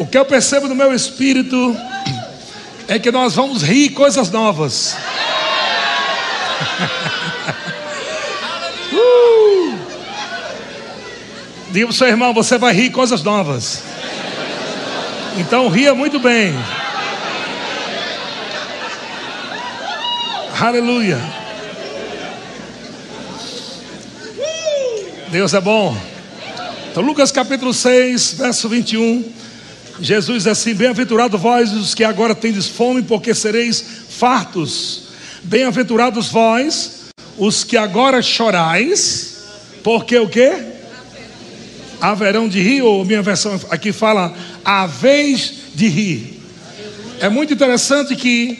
O que eu percebo no meu espírito é que nós vamos rir coisas novas. uh! Diga para o seu irmão, você vai rir coisas novas. Então ria muito bem. Aleluia. Deus é bom. Então, Lucas capítulo 6, verso 21. Jesus diz assim: Bem-aventurado vós os que agora tendes fome, porque sereis fartos. Bem-aventurados vós os que agora chorais, porque o quê? Haverão de rir, ou minha versão aqui fala, a vez de rir. É muito interessante que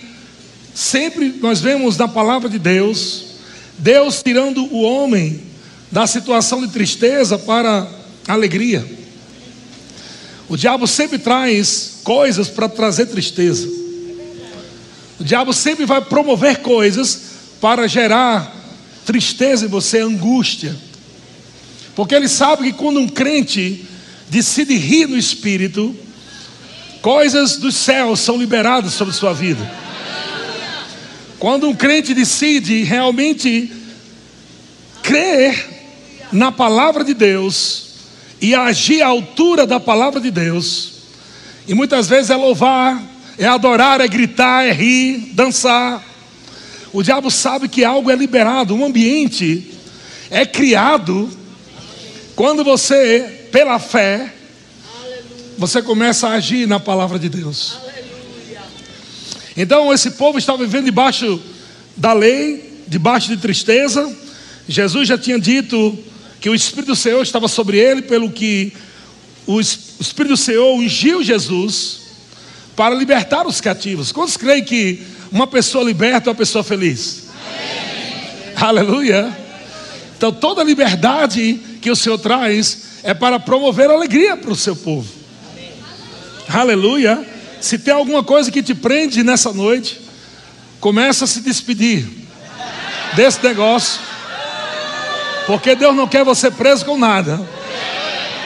sempre nós vemos na palavra de Deus, Deus tirando o homem da situação de tristeza para alegria. O diabo sempre traz coisas para trazer tristeza. O diabo sempre vai promover coisas para gerar tristeza em você, angústia. Porque ele sabe que quando um crente decide rir no espírito, coisas dos céus são liberadas sobre sua vida. Quando um crente decide realmente crer na palavra de Deus e agir à altura da palavra de Deus, e muitas vezes é louvar, é adorar, é gritar, é rir, dançar. O diabo sabe que algo é liberado, um ambiente é criado quando você, pela fé, você começa a agir na palavra de Deus. Então, esse povo estava vivendo debaixo da lei, debaixo de tristeza. Jesus já tinha dito que o Espírito do Senhor estava sobre ele, pelo que o Espírito do Senhor ungiu Jesus para libertar os cativos. Quantos creem que uma pessoa liberta é uma pessoa feliz? Amém. Aleluia. Então, toda liberdade que o Senhor traz é para promover alegria para o seu povo. Amém. Aleluia. Se tem alguma coisa que te prende nessa noite, começa a se despedir desse negócio porque Deus não quer você preso com nada.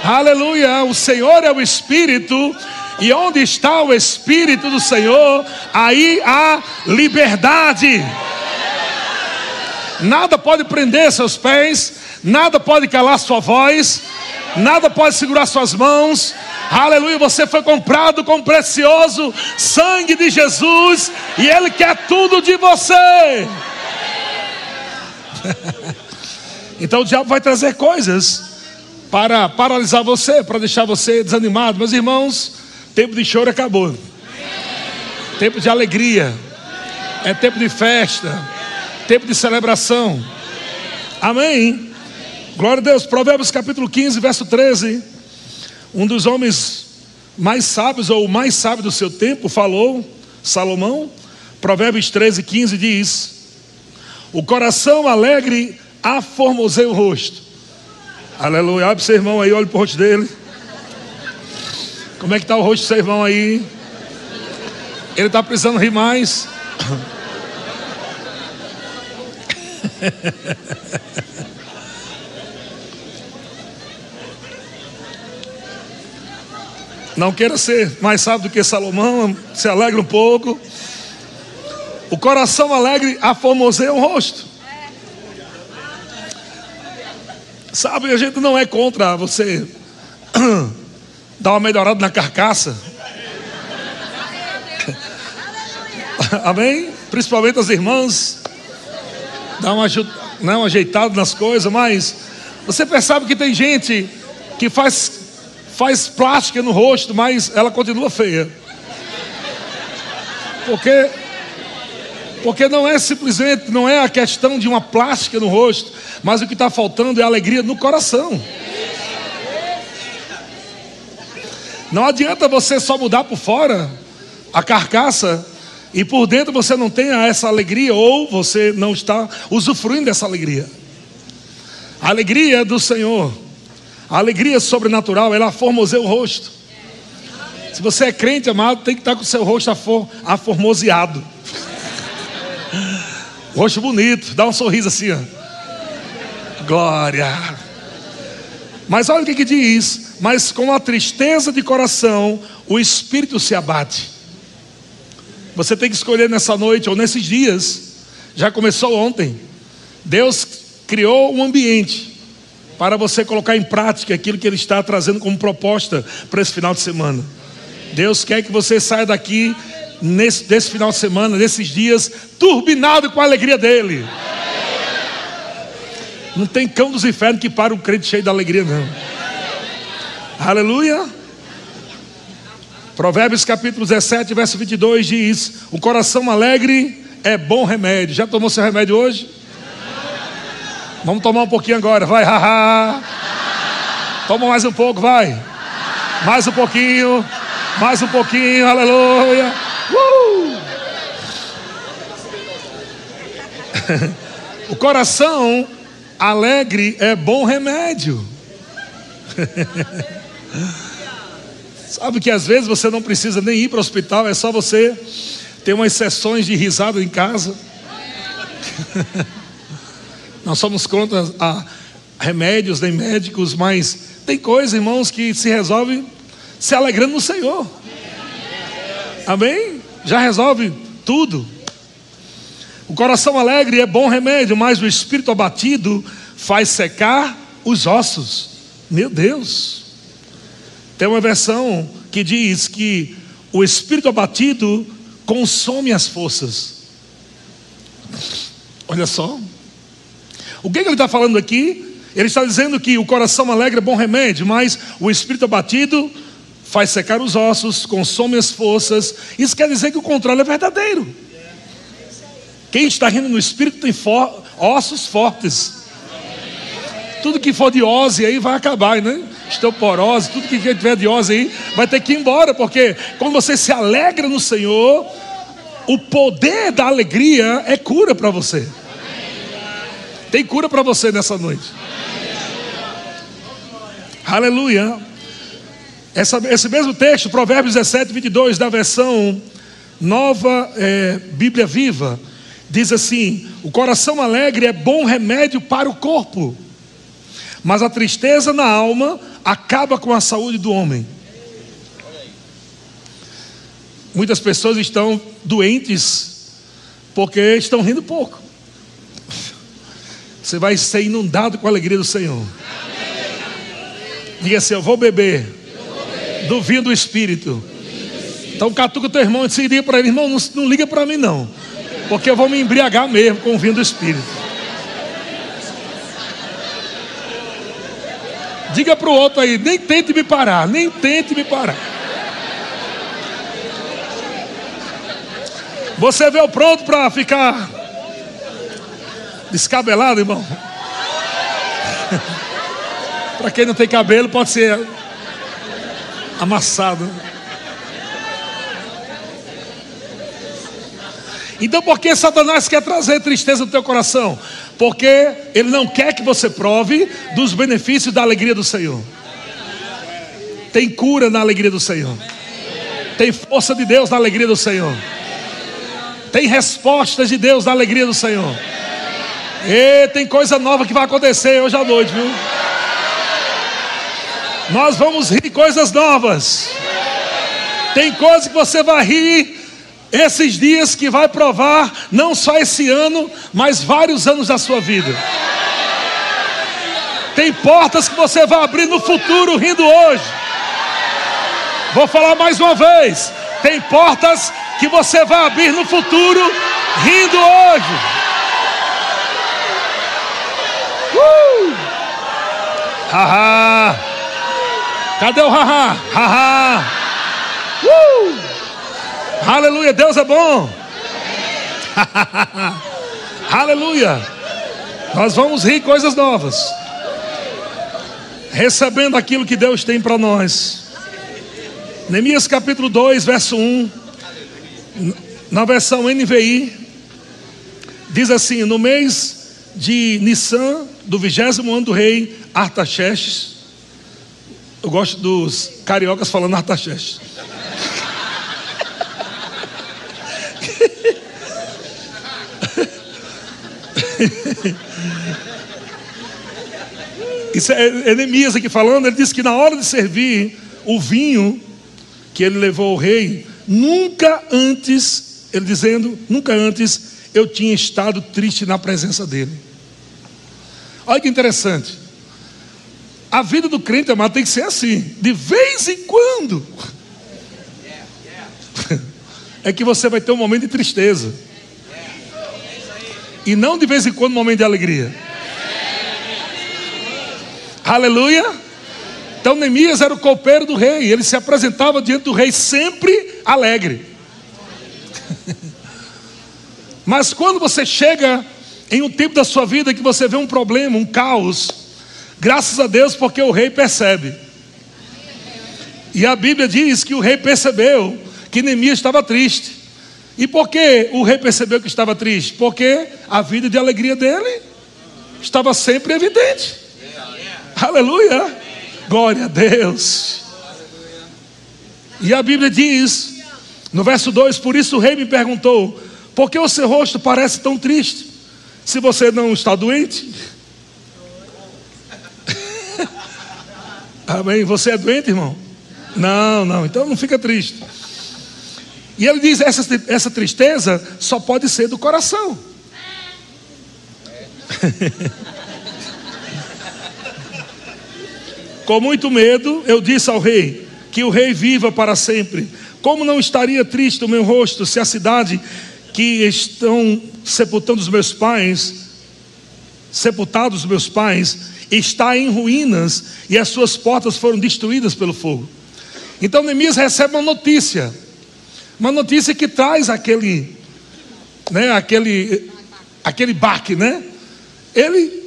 Aleluia. O Senhor é o Espírito. E onde está o Espírito do Senhor, aí há liberdade. Nada pode prender seus pés, nada pode calar sua voz, nada pode segurar suas mãos. Aleluia, você foi comprado com o precioso sangue de Jesus e Ele quer tudo de você. Então o diabo vai trazer coisas para paralisar você, para deixar você desanimado. Meus irmãos, tempo de choro acabou. Tempo de alegria. É tempo de festa. Tempo de celebração. Amém. Glória a Deus. Provérbios capítulo 15, verso 13. Um dos homens mais sábios, ou o mais sábio do seu tempo, falou, Salomão. Provérbios 13, 15 diz: O coração alegre aformosei o rosto. Aleluia. Abre seu irmão aí, olha para o rosto dele. Como é que está o rosto do seu irmão aí? Ele está precisando rir mais. Não queira ser mais sábio do que Salomão, se alegre um pouco. O coração alegre aformoseia o rosto. Sabe, a gente não é contra você dar uma melhorada na carcaça. Amém? Principalmente as irmãs. Dar uma, né, um ajeitado nas coisas, mas você percebe que tem gente que faz, faz plástica no rosto, mas ela continua feia. Porque porque não é simplesmente, não é a questão de uma plástica no rosto, mas o que está faltando é alegria no coração. Não adianta você só mudar por fora a carcaça e por dentro você não tenha essa alegria ou você não está usufruindo dessa alegria. A alegria do Senhor, a alegria sobrenatural, ela formoseia o rosto. Se você é crente, amado, tem que estar com o seu rosto aformoseado. Rosto bonito, dá um sorriso assim, ó. Glória. Mas olha o que, que diz mas com a tristeza de coração o espírito se abate. Você tem que escolher nessa noite ou nesses dias, já começou ontem. Deus criou um ambiente para você colocar em prática aquilo que Ele está trazendo como proposta para esse final de semana. Deus quer que você saia daqui nesse, desse final de semana, nesses dias, turbinado com a alegria dele. Não tem cão dos infernos que para um crente cheio de alegria, não. Aleluia. Provérbios capítulo 17, verso 22 diz: O coração alegre é bom remédio. Já tomou seu remédio hoje? Vamos tomar um pouquinho agora, vai, haha. Toma mais um pouco, vai. Mais um pouquinho, mais um pouquinho, aleluia. Uh! o coração alegre é bom remédio. Sabe que às vezes você não precisa nem ir para o hospital, é só você ter umas sessões de risada em casa. Nós somos contra a remédios nem médicos, mas tem coisas, irmãos, que se resolve se alegrando no Senhor. Amém? Já resolve tudo. O coração alegre é bom remédio, mas o espírito abatido faz secar os ossos. Meu Deus. Tem uma versão que diz que o espírito abatido consome as forças. Olha só. O que, que ele está falando aqui? Ele está dizendo que o coração alegre é bom remédio, mas o espírito abatido faz secar os ossos, consome as forças. Isso quer dizer que o contrário é verdadeiro. Quem está rindo no espírito tem for, ossos fortes. Tudo que for de ose aí vai acabar, né? Osteoporose, tudo que tiver de ose aí vai ter que ir embora, porque quando você se alegra no Senhor, o poder da alegria é cura para você. Tem cura para você nessa noite. Aleluia. Essa, esse mesmo texto, Provérbios 17, 22, da versão nova é, Bíblia Viva, diz assim: O coração alegre é bom remédio para o corpo mas a tristeza na alma acaba com a saúde do homem. Muitas pessoas estão doentes porque estão rindo pouco. Você vai ser inundado com a alegria do Senhor. Diga assim: Eu vou beber do vinho do Espírito. Então catuca teu irmão e diga para ele: Irmão, não, não liga para mim não, porque eu vou me embriagar mesmo com o vinho do Espírito. Diga para o outro aí, nem tente me parar, nem tente me parar. Você veio pronto para ficar descabelado, irmão? para quem não tem cabelo, pode ser amassado. Então, por que Satanás quer trazer tristeza no teu coração? Porque ele não quer que você prove dos benefícios da alegria do Senhor. Tem cura na alegria do Senhor. Tem força de Deus na alegria do Senhor. Tem respostas de Deus na alegria do Senhor. E tem coisa nova que vai acontecer hoje à noite, viu? Nós vamos rir coisas novas. Tem coisa que você vai rir esses dias que vai provar não só esse ano, mas vários anos da sua vida. Tem portas que você vai abrir no futuro rindo hoje. Vou falar mais uma vez. Tem portas que você vai abrir no futuro rindo hoje. Uh! Haha. Cadê o haha? Haha. Uh! Aleluia, Deus é bom. Aleluia. Nós vamos rir coisas novas. Recebendo aquilo que Deus tem para nós. Neemias capítulo 2, verso 1. Na versão NVI, diz assim: No mês de Nissan, do vigésimo ano do rei Artaxerxes. Eu gosto dos cariocas falando Artaxerxes. Isso é, é Neemias aqui falando, ele disse que na hora de servir o vinho que ele levou ao rei, nunca antes, ele dizendo, nunca antes eu tinha estado triste na presença dele. Olha que interessante. A vida do crente, amado, tem que ser assim. De vez em quando. É que você vai ter um momento de tristeza. E não de vez em quando um momento de alegria. Aleluia. Então Neemias era o copeiro do rei. Ele se apresentava diante do rei sempre alegre. Mas quando você chega em um tempo da sua vida que você vê um problema, um caos, graças a Deus porque o rei percebe. E a Bíblia diz que o rei percebeu que Neemias estava triste. E por que o rei percebeu que estava triste? Porque a vida de alegria dele estava sempre evidente. Aleluia! Glória a Deus. E a Bíblia diz, no verso 2: Por isso o rei me perguntou: Por que o seu rosto parece tão triste? Se você não está doente? Amém? Você é doente, irmão? Não, não, então não fica triste. E ele diz: essa, essa tristeza só pode ser do coração. Com muito medo, eu disse ao rei: Que o rei viva para sempre. Como não estaria triste o meu rosto se a cidade que estão sepultando os meus pais, sepultados os meus pais, está em ruínas e as suas portas foram destruídas pelo fogo? Então Neemias recebe uma notícia, uma notícia que traz aquele, né, aquele, aquele baque, né? Ele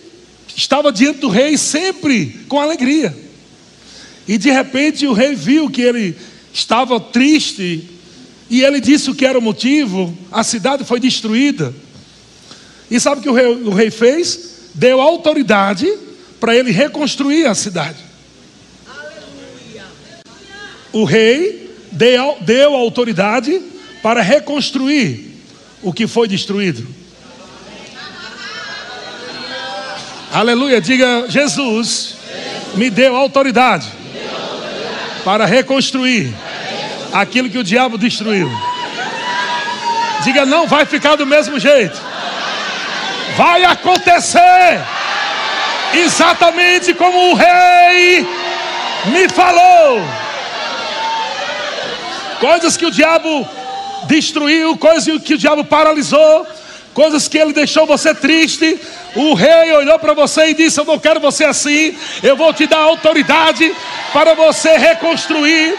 estava diante do rei sempre com alegria. E de repente o rei viu que ele estava triste, e ele disse o que era o motivo: a cidade foi destruída. E sabe o que o rei, o rei fez? Deu autoridade para ele reconstruir a cidade. O rei deu, deu autoridade para reconstruir o que foi destruído. Aleluia, diga Jesus me deu autoridade para reconstruir aquilo que o diabo destruiu. Diga, não vai ficar do mesmo jeito. Vai acontecer exatamente como o rei me falou. Coisas que o diabo destruiu, coisas que o diabo paralisou, coisas que ele deixou você triste. O rei olhou para você e disse: Eu não quero você assim, eu vou te dar autoridade para você reconstruir.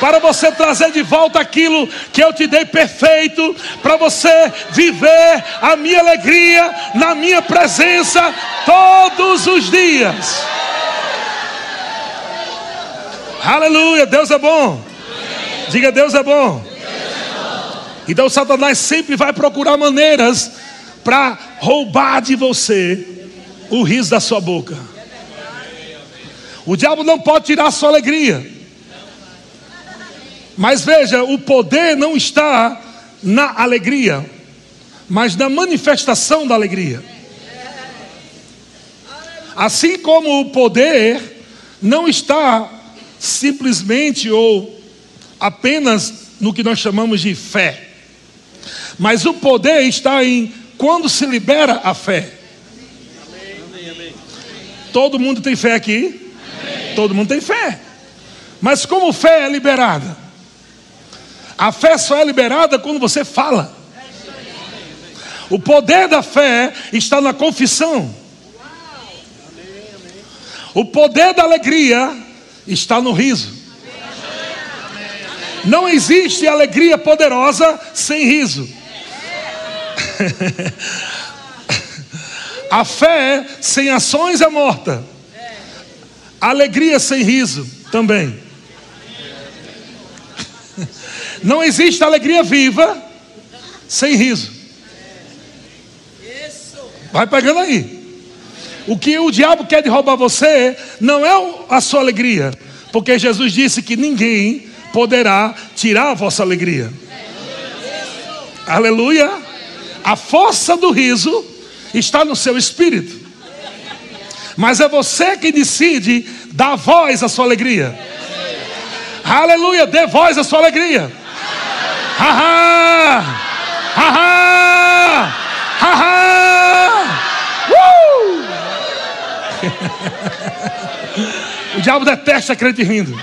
Para você trazer de volta aquilo que eu te dei perfeito, para você viver a minha alegria na minha presença todos os dias. Aleluia, Deus é bom. Diga, Deus é bom. Então Satanás sempre vai procurar maneiras para roubar de você o riso da sua boca. O diabo não pode tirar a sua alegria. Mas veja, o poder não está na alegria, mas na manifestação da alegria. Assim como o poder não está simplesmente ou apenas no que nós chamamos de fé. Mas o poder está em quando se libera a fé. Todo mundo tem fé aqui? Todo mundo tem fé. Mas como fé é liberada? A fé só é liberada quando você fala. O poder da fé está na confissão. O poder da alegria está no riso. Não existe alegria poderosa sem riso. A fé sem ações é morta. Alegria sem riso também. Não existe alegria viva sem riso. Vai pegando aí. O que o diabo quer de roubar você não é a sua alegria, porque Jesus disse que ninguém poderá tirar a vossa alegria. Aleluia. A força do riso está no seu espírito. Mas é você que decide dar voz à sua alegria. Aleluia, dê voz à sua alegria. Haha! Haha! Haha! Uh! o diabo detesta crente rindo.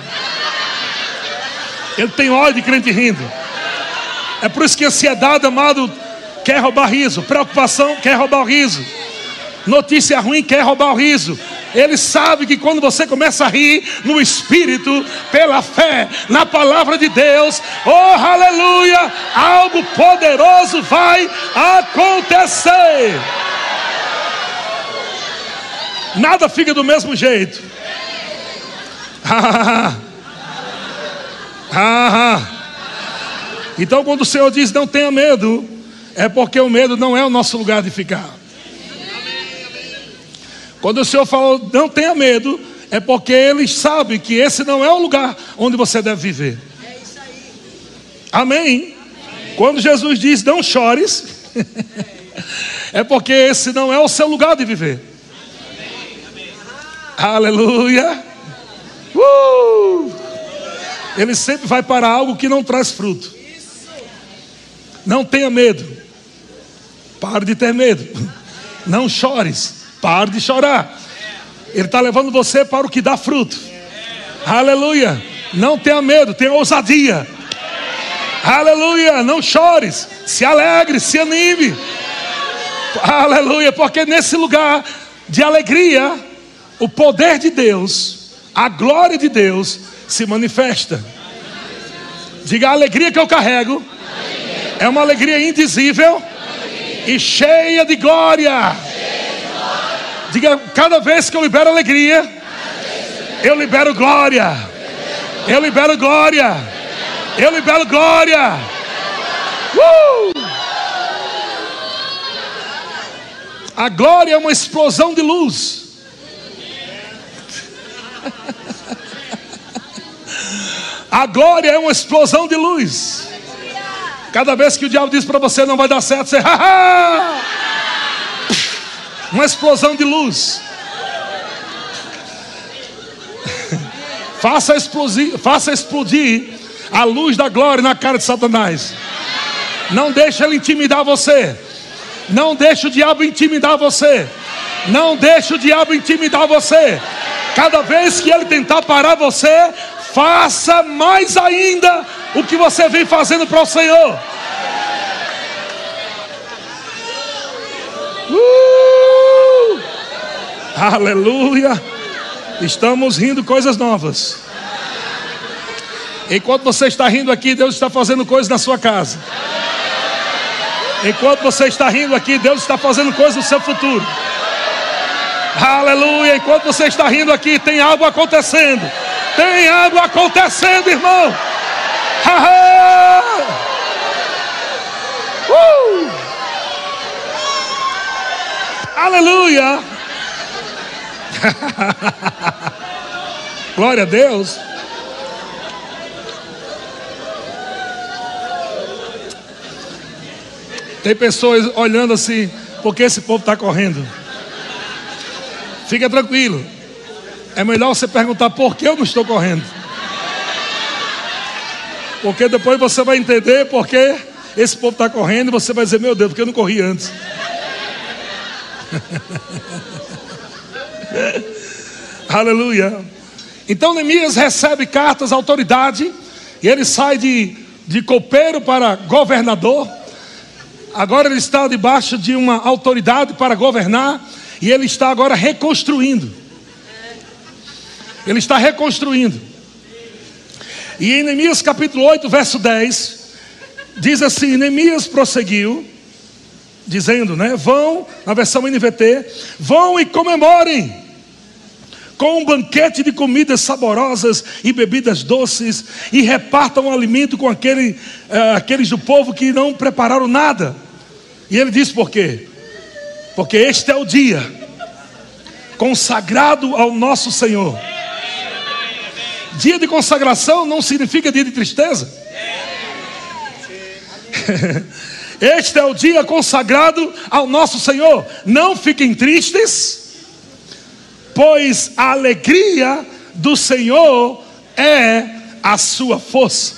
Ele tem ódio de crente rindo. É por isso que ansiedade, amado, quer roubar riso. Preocupação quer roubar o riso. Notícia ruim quer roubar o riso. Ele sabe que quando você começa a rir no Espírito, pela fé, na palavra de Deus, oh aleluia, algo poderoso vai acontecer. Nada fica do mesmo jeito. então, quando o Senhor diz não tenha medo, é porque o medo não é o nosso lugar de ficar. Quando o Senhor falou, não tenha medo, é porque Ele sabe que esse não é o lugar onde você deve viver. Amém? Quando Jesus diz, não chores, é porque esse não é o seu lugar de viver. Aleluia. Uh! Ele sempre vai para algo que não traz fruto. Não tenha medo. Pare de ter medo. Não chores. Pare de chorar. Ele está levando você para o que dá fruto. Aleluia. Não tenha medo, tenha ousadia. Aleluia. Não chores. Se alegre, se anime. Aleluia. Porque nesse lugar de alegria, o poder de Deus, a glória de Deus se manifesta. Diga a alegria que eu carrego. É uma alegria indizível e cheia de glória. Diga, cada vez que eu libero alegria, eu libero glória. Eu libero glória. Eu libero glória. Uh! A glória é uma explosão de luz. A glória é uma explosão de luz. Cada vez que o diabo diz para você não vai dar certo, você, haha! uma explosão de luz. faça, explodir, faça explodir a luz da glória na cara de Satanás. Não deixe ele intimidar você. Não deixe o diabo intimidar você. Não deixe o diabo intimidar você. Cada vez que ele tentar parar você, faça mais ainda o que você vem fazendo para o Senhor. Uh! Aleluia! Estamos rindo coisas novas. Enquanto você está rindo aqui, Deus está fazendo coisas na sua casa. Enquanto você está rindo aqui, Deus está fazendo coisas no seu futuro. Aleluia! Enquanto você está rindo aqui, tem algo acontecendo. Tem algo acontecendo, irmão. Uh! Aleluia! Glória a Deus. Tem pessoas olhando assim, porque esse povo está correndo. Fica tranquilo. É melhor você perguntar por que eu não estou correndo. Porque depois você vai entender porque esse povo está correndo e você vai dizer, meu Deus, porque eu não corri antes. Aleluia. Então Neemias recebe cartas, autoridade, e ele sai de, de copeiro para governador. Agora ele está debaixo de uma autoridade para governar. E ele está agora reconstruindo. Ele está reconstruindo. E em Neemias capítulo 8, verso 10, diz assim: Neemias prosseguiu, dizendo, né? Vão, na versão NVT, vão e comemorem com um banquete de comidas saborosas e bebidas doces, e repartam o alimento com aquele, uh, aqueles do povo que não prepararam nada. E ele diz por quê? porque este é o dia consagrado ao nosso Senhor. Dia de consagração não significa dia de tristeza. Este é o dia consagrado ao nosso Senhor. Não fiquem tristes, pois a alegria do Senhor é a sua força.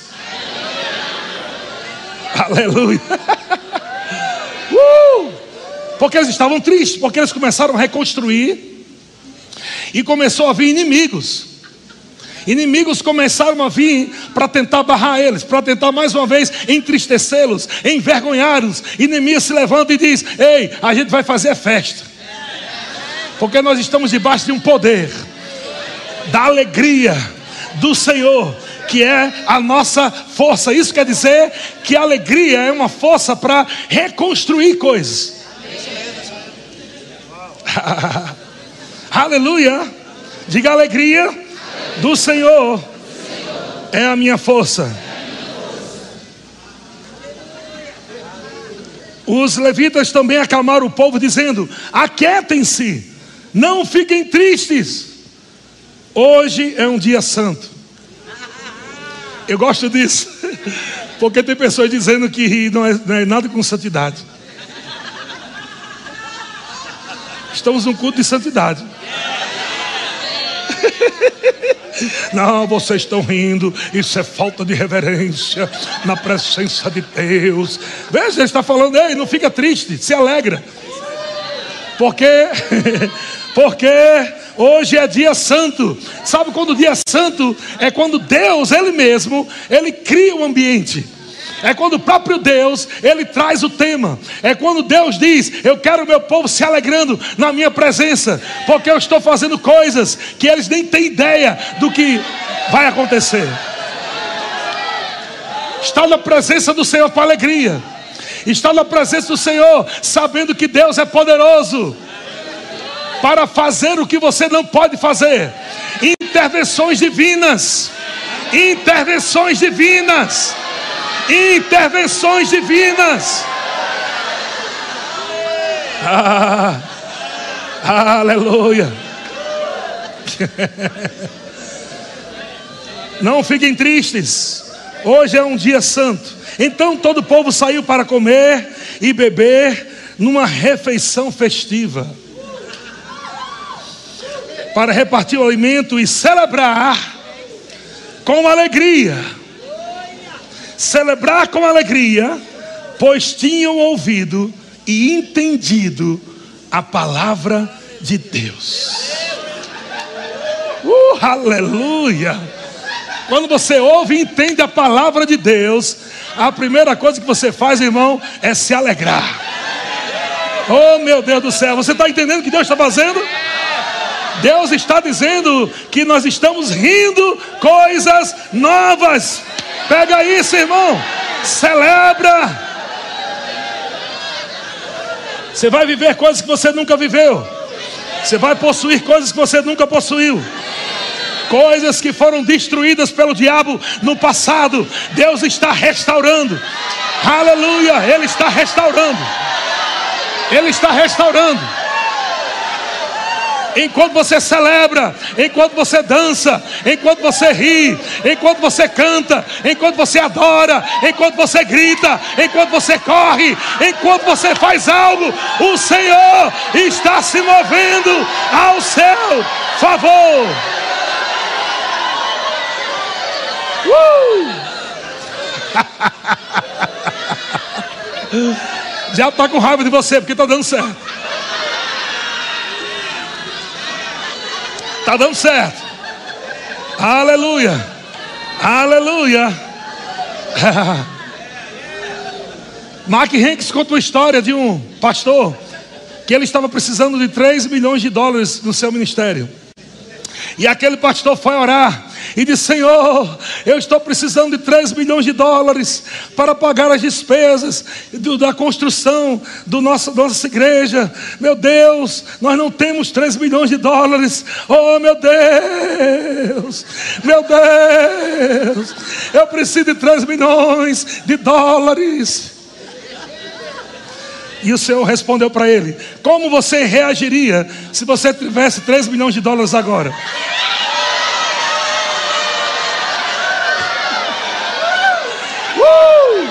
Aleluia. Uh! Porque eles estavam tristes, porque eles começaram a reconstruir e começou a vir inimigos. Inimigos começaram a vir para tentar barrar eles, para tentar mais uma vez entristecê-los, envergonhá-los. Inimigo se levanta e diz: Ei, a gente vai fazer festa, porque nós estamos debaixo de um poder da alegria do Senhor, que é a nossa força. Isso quer dizer que a alegria é uma força para reconstruir coisas. Aleluia! Diga alegria do Senhor é a minha força. Os levitas também acalmaram o povo, dizendo: Aquietem-se, não fiquem tristes. Hoje é um dia santo. Eu gosto disso, porque tem pessoas dizendo que não é, não é nada com santidade. Estamos num culto de santidade. Não, vocês estão rindo, isso é falta de reverência na presença de Deus. Veja, ele está falando, ei, não fica triste, se alegra. Porque, porque hoje é dia santo. Sabe quando o dia é santo? É quando Deus, Ele mesmo, Ele cria o ambiente. É quando o próprio Deus, ele traz o tema. É quando Deus diz: "Eu quero o meu povo se alegrando na minha presença, porque eu estou fazendo coisas que eles nem têm ideia do que vai acontecer". Está na presença do Senhor com alegria. Está na presença do Senhor, sabendo que Deus é poderoso para fazer o que você não pode fazer. Intervenções divinas. Intervenções divinas intervenções divinas. Ah, aleluia. Não fiquem tristes. Hoje é um dia santo. Então todo o povo saiu para comer e beber numa refeição festiva. Para repartir o alimento e celebrar com alegria celebrar com alegria, pois tinham ouvido e entendido a palavra de Deus. Uh, aleluia! Quando você ouve e entende a palavra de Deus, a primeira coisa que você faz, irmão, é se alegrar. Oh meu Deus do céu, você está entendendo o que Deus está fazendo? Deus está dizendo que nós estamos rindo coisas novas. Pega isso, irmão. Celebra. Você vai viver coisas que você nunca viveu. Você vai possuir coisas que você nunca possuiu. Coisas que foram destruídas pelo diabo no passado, Deus está restaurando. Aleluia! Ele está restaurando. Ele está restaurando enquanto você celebra, enquanto você dança, enquanto você ri, enquanto você canta, enquanto você adora, enquanto você grita, enquanto você corre, enquanto você faz algo, o Senhor está se movendo ao seu favor. Uh! Já está com raiva de você porque está dando certo. Está dando certo. Aleluia. Aleluia. Mark Hanks conta uma história de um pastor que ele estava precisando de 3 milhões de dólares no seu ministério. E aquele pastor foi orar e disse: Senhor, eu estou precisando de 3 milhões de dólares para pagar as despesas do, da construção do nosso, da nossa igreja. Meu Deus, nós não temos 3 milhões de dólares. Oh, meu Deus, meu Deus, eu preciso de 3 milhões de dólares. E o Senhor respondeu para ele: Como você reagiria se você tivesse 3 milhões de dólares agora? Uh!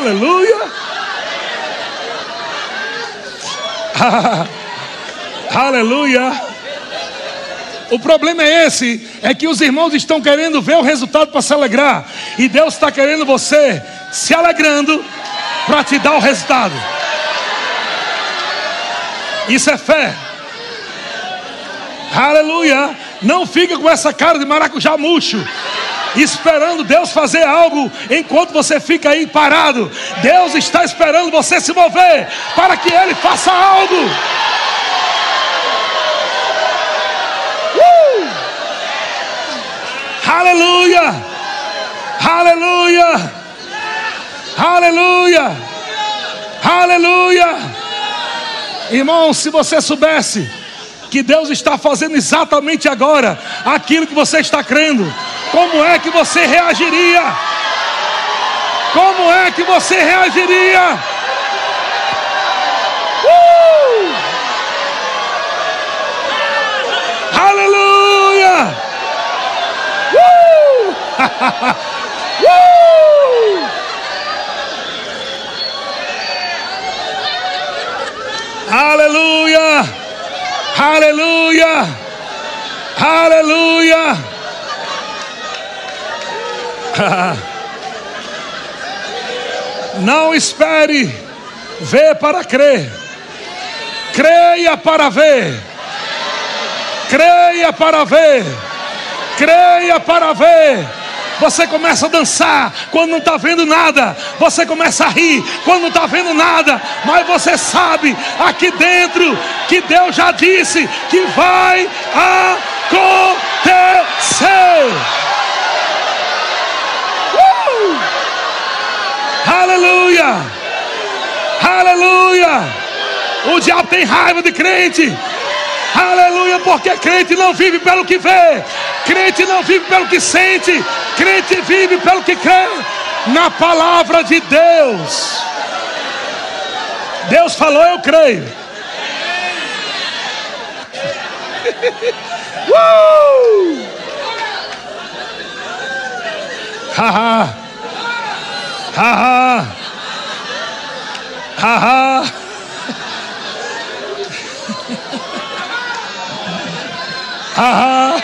Aleluia! Aleluia. O problema é esse: é que os irmãos estão querendo ver o resultado para se alegrar, e Deus está querendo você se alegrando para te dar o resultado. Isso é fé. Aleluia. Não fica com essa cara de maracujá murcho esperando Deus fazer algo enquanto você fica aí parado. Deus está esperando você se mover para que Ele faça algo. Uh! Aleluia! Aleluia! Aleluia! Aleluia! Irmão, se você soubesse que Deus está fazendo exatamente agora aquilo que você está crendo, como é que você reagiria? Como é que você reagiria? Uh! Aleluia! Uh! uh! Aleluia! Aleluia! Aleluia! Não espere ver para crer. Creia para ver. Creia para ver. Creia para ver. Você começa a dançar quando não está vendo nada. Você começa a rir quando não está vendo nada. Mas você sabe aqui dentro que Deus já disse que vai acontecer. Aleluia! Aleluia! O diabo tem raiva de crente. Aleluia, porque crente não vive pelo que vê, crente não vive pelo que sente, crente vive pelo que crê na palavra de Deus. Deus falou, eu creio. uh! Haha. Ha ha. Ha ha. Ha ha.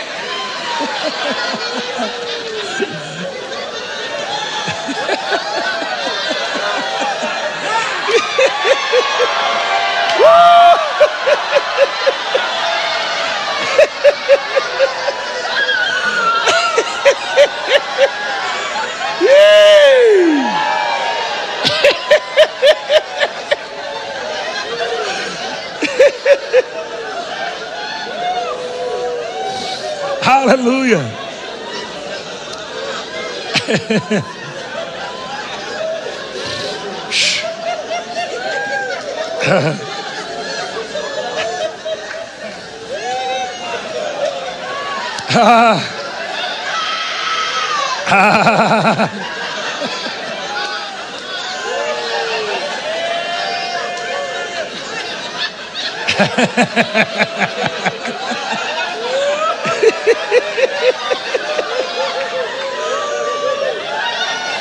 Aleluia. ah. Ah.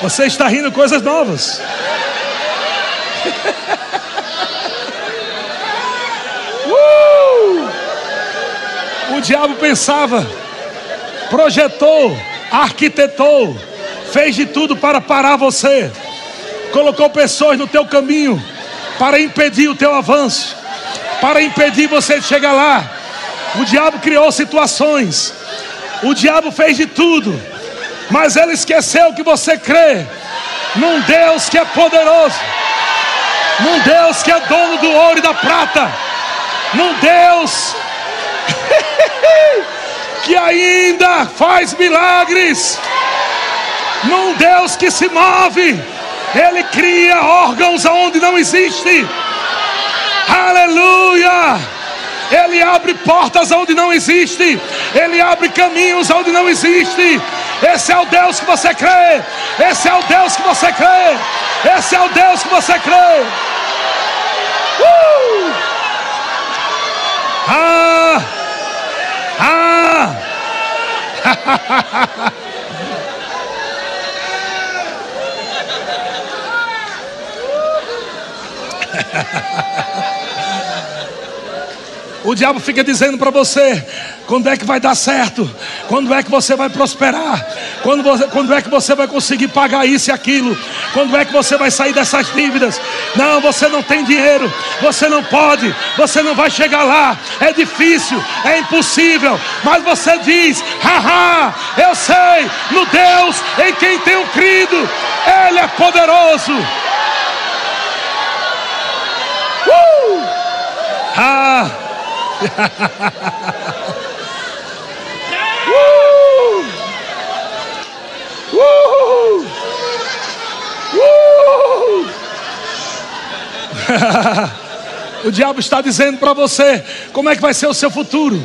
Você está rindo coisas novas. uh! O diabo pensava, projetou, arquitetou, fez de tudo para parar você, colocou pessoas no teu caminho para impedir o teu avanço, para impedir você de chegar lá. O diabo criou situações, o diabo fez de tudo mas ele esqueceu que você crê num Deus que é poderoso, num Deus que é dono do ouro e da prata, num Deus que ainda faz milagres, num Deus que se move, ele cria órgãos onde não existe. Aleluia! Ele abre portas onde não existe, Ele abre caminhos onde não existe. Esse é o Deus que você crê. Esse é o Deus que você crê. Esse é o Deus que você crê. Uh! Ah! Ah! O diabo fica dizendo para você: quando é que vai dar certo? Quando é que você vai prosperar? Quando, você, quando é que você vai conseguir pagar isso e aquilo? Quando é que você vai sair dessas dívidas? Não, você não tem dinheiro, você não pode, você não vai chegar lá. É difícil, é impossível. Mas você diz: haha, eu sei, no Deus em quem tenho crido, Ele é poderoso. Uh! Ah! Uh! O diabo está dizendo para você como é que vai ser o seu futuro.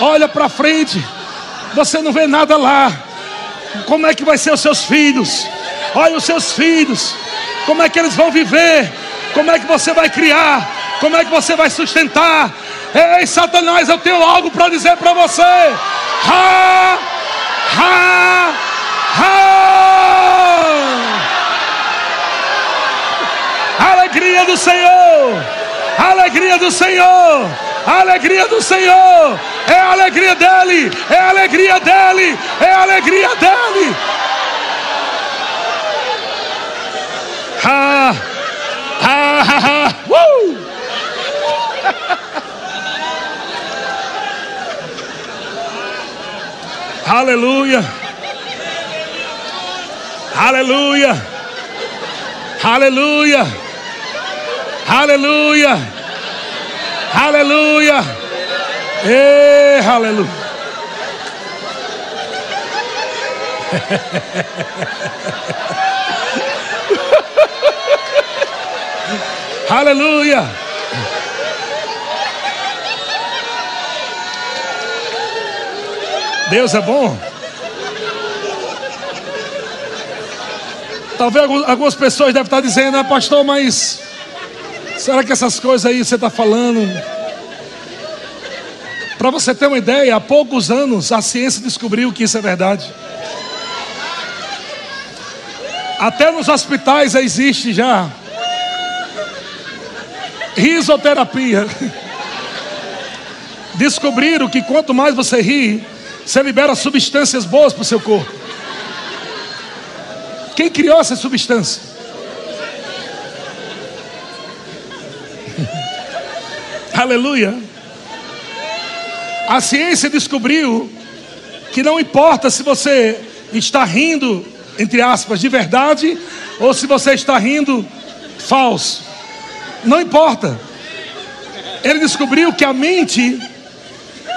Olha para frente, você não vê nada lá. Como é que vai ser os seus filhos? Olha os seus filhos, como é que eles vão viver? Como é que você vai criar? Como é que você vai sustentar? Ei, Satanás, eu tenho algo para dizer para você. Ha! Ha! Ha! Alegria do Senhor! Alegria do Senhor! Alegria do Senhor! É a alegria dele! É a alegria dele! É a alegria dele! Ha! Ha! Ha! ha. Uh! Aleluia. Aleluia. Aleluia. Aleluia. Aleluia. Ei, aleluia. aleluia. Deus é bom. Talvez algumas pessoas devem estar dizendo, ah, pastor, mas será que essas coisas aí você está falando? Para você ter uma ideia, há poucos anos a ciência descobriu que isso é verdade. Até nos hospitais existe já risoterapia. Descobriram que quanto mais você ri, você libera substâncias boas para o seu corpo. Quem criou essa substância? Aleluia. A ciência descobriu que não importa se você está rindo, entre aspas, de verdade, ou se você está rindo falso. Não importa. Ele descobriu que a mente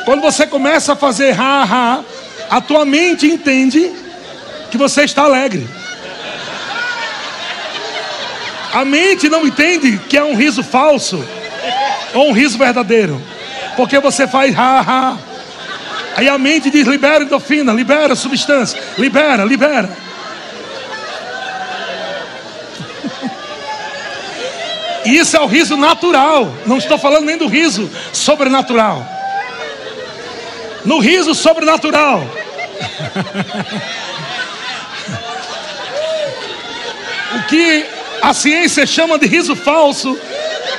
quando você começa a fazer ha ha, a tua mente entende que você está alegre. A mente não entende que é um riso falso ou um riso verdadeiro, porque você faz ha ha. Aí a mente diz: libera endorfina, libera substância, libera, libera. Isso é o riso natural, não estou falando nem do riso sobrenatural no riso sobrenatural. o que a ciência chama de riso falso,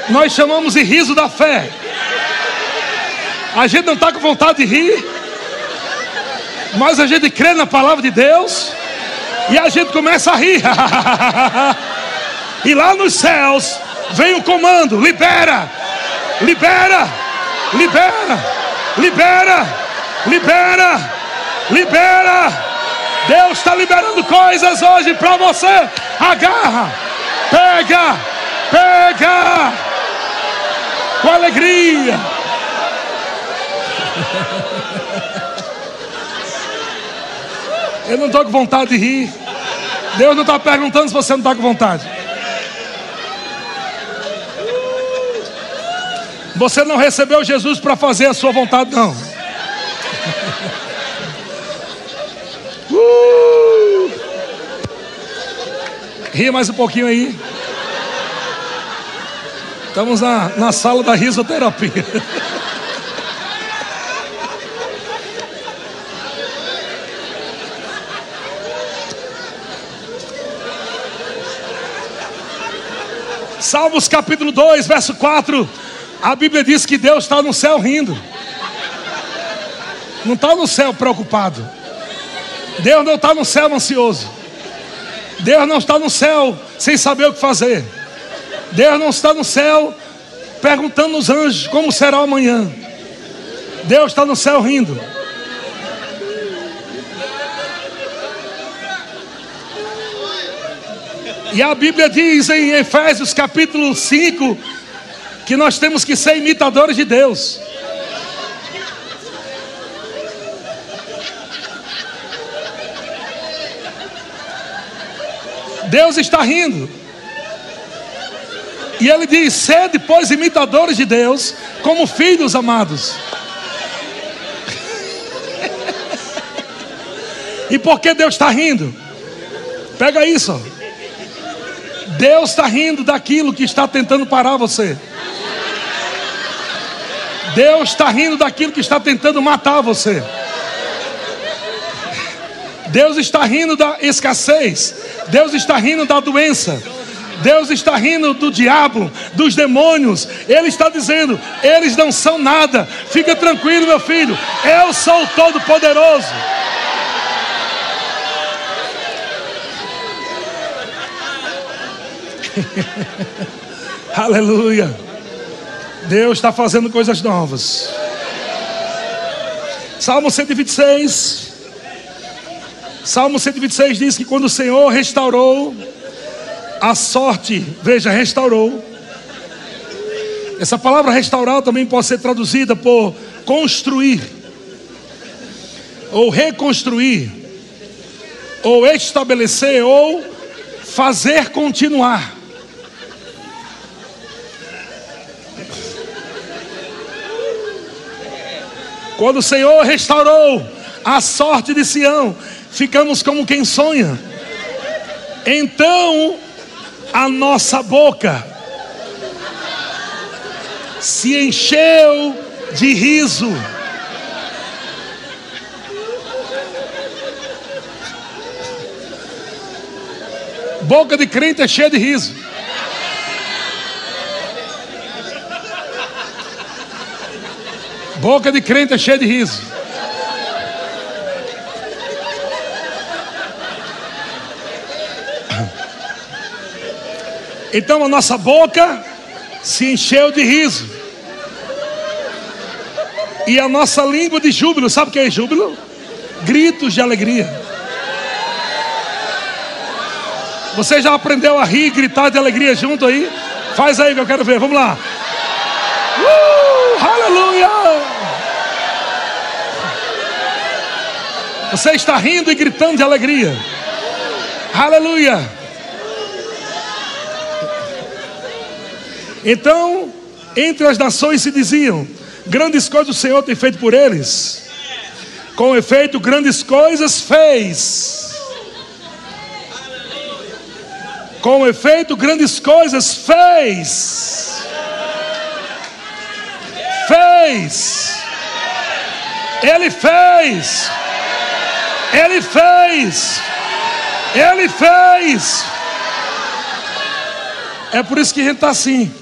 nós chamamos de riso da fé. A gente não está com vontade de rir, mas a gente crê na palavra de Deus e a gente começa a rir. e lá nos céus vem o comando: libera, libera, libera, libera libera, libera. Deus está liberando coisas hoje para você. Agarra, pega, pega, com alegria. Eu não estou com vontade de rir. Deus não está perguntando se você não está com vontade. Você não recebeu Jesus para fazer a sua vontade, não. Uh! Ria mais um pouquinho aí. Estamos na, na sala da risoterapia. Salmos capítulo 2, verso 4. A Bíblia diz que Deus está no céu rindo. Não está no céu preocupado. Deus não está no céu ansioso. Deus não está no céu sem saber o que fazer. Deus não está no céu perguntando aos anjos como será amanhã. Deus está no céu rindo. E a Bíblia diz em Efésios capítulo 5 que nós temos que ser imitadores de Deus. Deus está rindo. E ele diz: sede, pois, imitadores de Deus, como filhos amados. e por que Deus está rindo? Pega isso. Deus está rindo daquilo que está tentando parar você. Deus está rindo daquilo que está tentando matar você. Deus está rindo da escassez. Deus está rindo da doença. Deus está rindo do diabo, dos demônios. Ele está dizendo: eles não são nada. Fica tranquilo, meu filho. Eu sou o Todo-Poderoso. Aleluia. Deus está fazendo coisas novas. Salmo 126. Salmo 126 diz que quando o Senhor restaurou a sorte, veja, restaurou. Essa palavra restaurar também pode ser traduzida por construir, ou reconstruir, ou estabelecer, ou fazer continuar. Quando o Senhor restaurou a sorte de Sião, ficamos como quem sonha. Então a nossa boca se encheu de riso. Boca de crente é cheia de riso. Boca de crente é cheia de riso. Então a nossa boca se encheu de riso. E a nossa língua de júbilo, sabe o que é júbilo? Gritos de alegria. Você já aprendeu a rir e gritar de alegria junto aí? Faz aí que eu quero ver, vamos lá. Uh, aleluia! Você está rindo e gritando de alegria. Aleluia! Então, entre as nações se diziam: grandes coisas o Senhor tem feito por eles. Com efeito, grandes coisas fez. Com efeito, grandes coisas fez. Fez. Ele fez. Ele fez. Ele fez. É por isso que a gente está assim.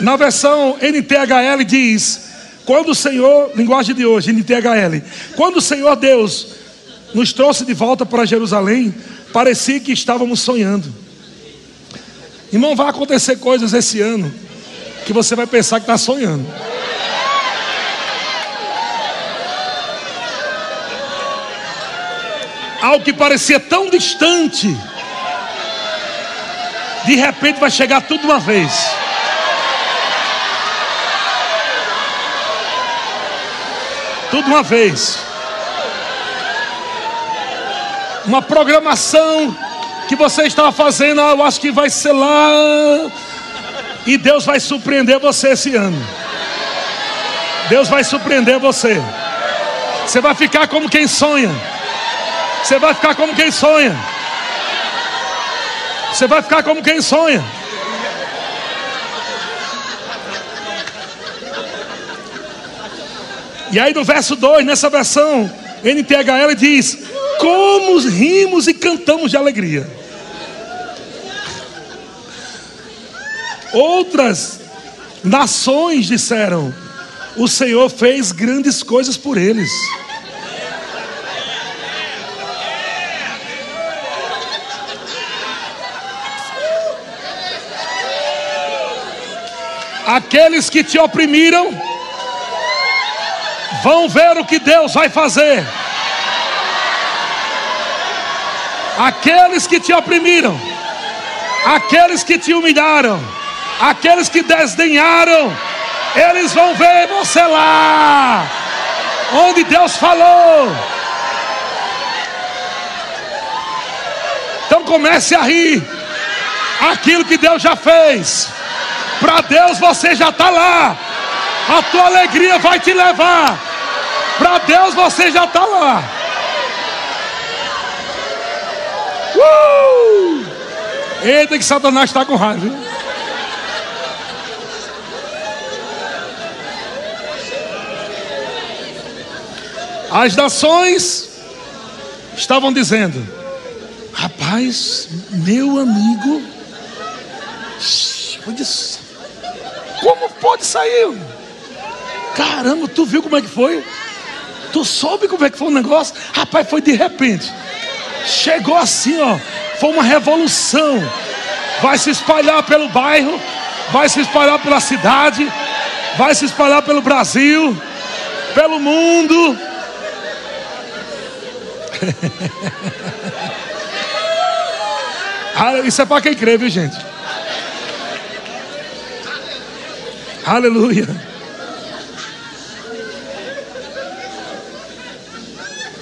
Na versão NTHL diz: quando o Senhor, linguagem de hoje, NTHL, quando o Senhor Deus nos trouxe de volta para Jerusalém, parecia que estávamos sonhando. Irmão, vai acontecer coisas esse ano que você vai pensar que está sonhando. Algo que parecia tão distante, de repente vai chegar tudo uma vez. Tudo uma vez. Uma programação que você estava fazendo, ah, eu acho que vai ser lá. E Deus vai surpreender você esse ano. Deus vai surpreender você. Você vai ficar como quem sonha. Você vai ficar como quem sonha. Você vai ficar como quem sonha. E aí no verso 2, nessa versão, NTHL diz: Como rimos e cantamos de alegria. Outras nações disseram: O Senhor fez grandes coisas por eles. Aqueles que te oprimiram vão ver o que Deus vai fazer. Aqueles que te oprimiram, aqueles que te humilharam, aqueles que desdenharam, eles vão ver você lá, onde Deus falou. Então comece a rir, aquilo que Deus já fez. Para Deus você já está lá. A tua alegria vai te levar. Para Deus você já está lá. Uh! Eita que Satanás está com raiva. As nações estavam dizendo: Rapaz, meu amigo, como pode sair? Caramba, tu viu como é que foi? Tu soube como é que foi o negócio? Rapaz, foi de repente. Chegou assim, ó. Foi uma revolução. Vai se espalhar pelo bairro, vai se espalhar pela cidade, vai se espalhar pelo Brasil, pelo mundo. Isso é para quem crê, viu, gente? Aleluia.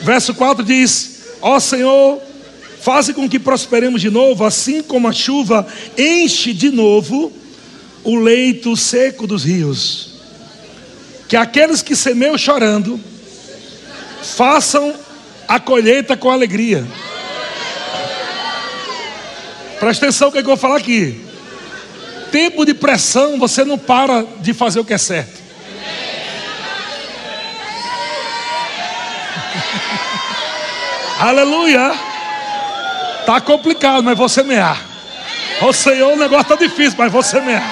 Verso 4 diz: Ó Senhor, faze com que prosperemos de novo, assim como a chuva enche de novo o leito seco dos rios. Que aqueles que semeiam chorando façam a colheita com alegria. Presta atenção o que, é eu vou falar aqui tempo de pressão, você não para de fazer o que é certo. Aleluia. Tá complicado, mas você mear. O Senhor, o negócio tá difícil, mas você mear.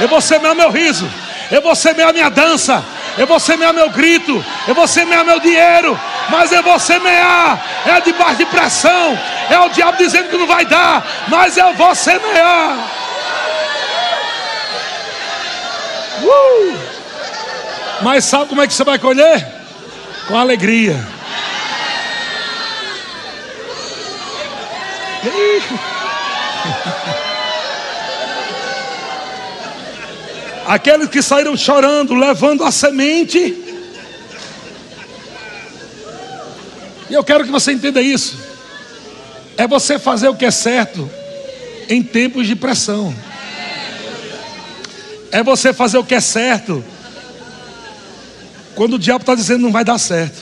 Eu vou semear meu riso. Eu vou semear minha dança. Eu vou semear meu grito. Eu vou semear meu dinheiro. Mas eu vou semear. É debaixo de pressão. É o diabo dizendo que não vai dar. Mas eu vou semear. Uh! Mas sabe como é que você vai colher? Com alegria. Aqueles que saíram chorando, levando a semente. E eu quero que você entenda isso. É você fazer o que é certo em tempos de pressão é você fazer o que é certo, quando o diabo está dizendo não vai dar certo.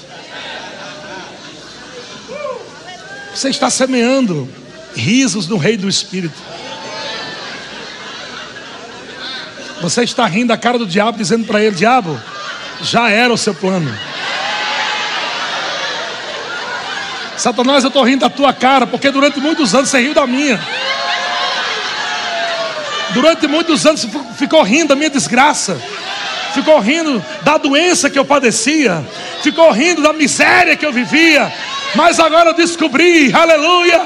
Você está semeando risos no Rei do Espírito. Você está rindo da cara do diabo, dizendo para ele: Diabo, já era o seu plano. Satanás, eu estou rindo da tua cara, porque durante muitos anos você riu da minha. Durante muitos anos ficou rindo da minha desgraça, ficou rindo da doença que eu padecia, ficou rindo da miséria que eu vivia, mas agora eu descobri, aleluia,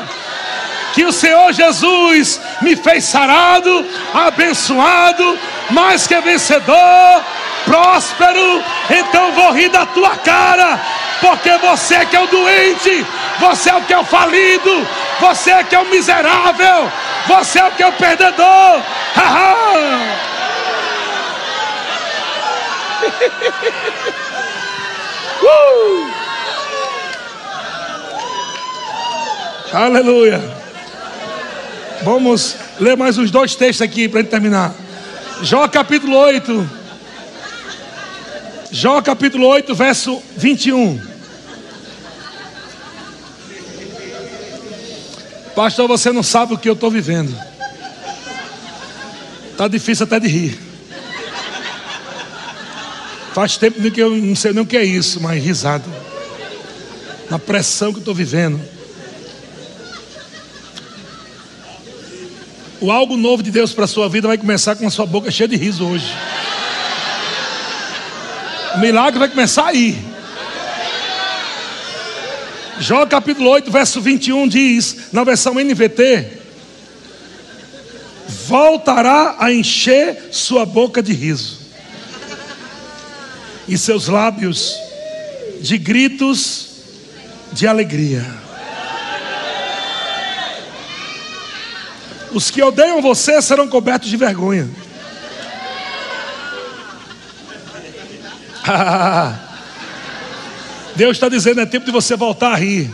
que o Senhor Jesus me fez sarado, abençoado, mais que vencedor, próspero. Então vou rir da tua cara, porque você é que é o doente, você é o que é o falido, você é que é o miserável, você é o que é o perdedor. uh! Aleluia. Vamos ler mais uns dois textos aqui para terminar. Jó capítulo 8. Jó capítulo 8, verso 21. Pastor, você não sabe o que eu estou vivendo. Está difícil até de rir. Faz tempo que eu não sei nem o que é isso, mas risada. na pressão que eu estou vivendo. O algo novo de Deus para a sua vida vai começar com a sua boca cheia de riso hoje. O milagre vai começar aí. Jó capítulo 8, verso 21 diz, na versão NVT: Voltará a encher sua boca de riso, e seus lábios de gritos de alegria. Os que odeiam você serão cobertos de vergonha. Deus está dizendo: é tempo de você voltar a rir.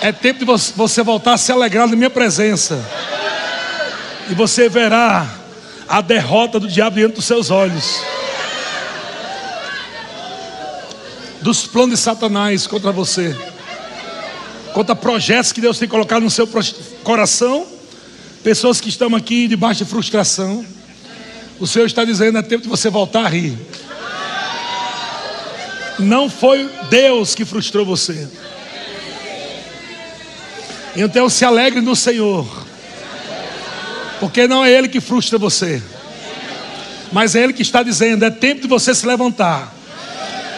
É tempo de você voltar a se alegrar na minha presença. E você verá a derrota do diabo diante dos seus olhos. Dos planos de Satanás contra você. Contra projetos que Deus tem colocado no seu coração. Pessoas que estão aqui debaixo de frustração. O Senhor está dizendo: é tempo de você voltar a rir. Não foi Deus que frustrou você. Então se alegre no Senhor. Porque não é Ele que frustra você. Mas é Ele que está dizendo: é tempo de você se levantar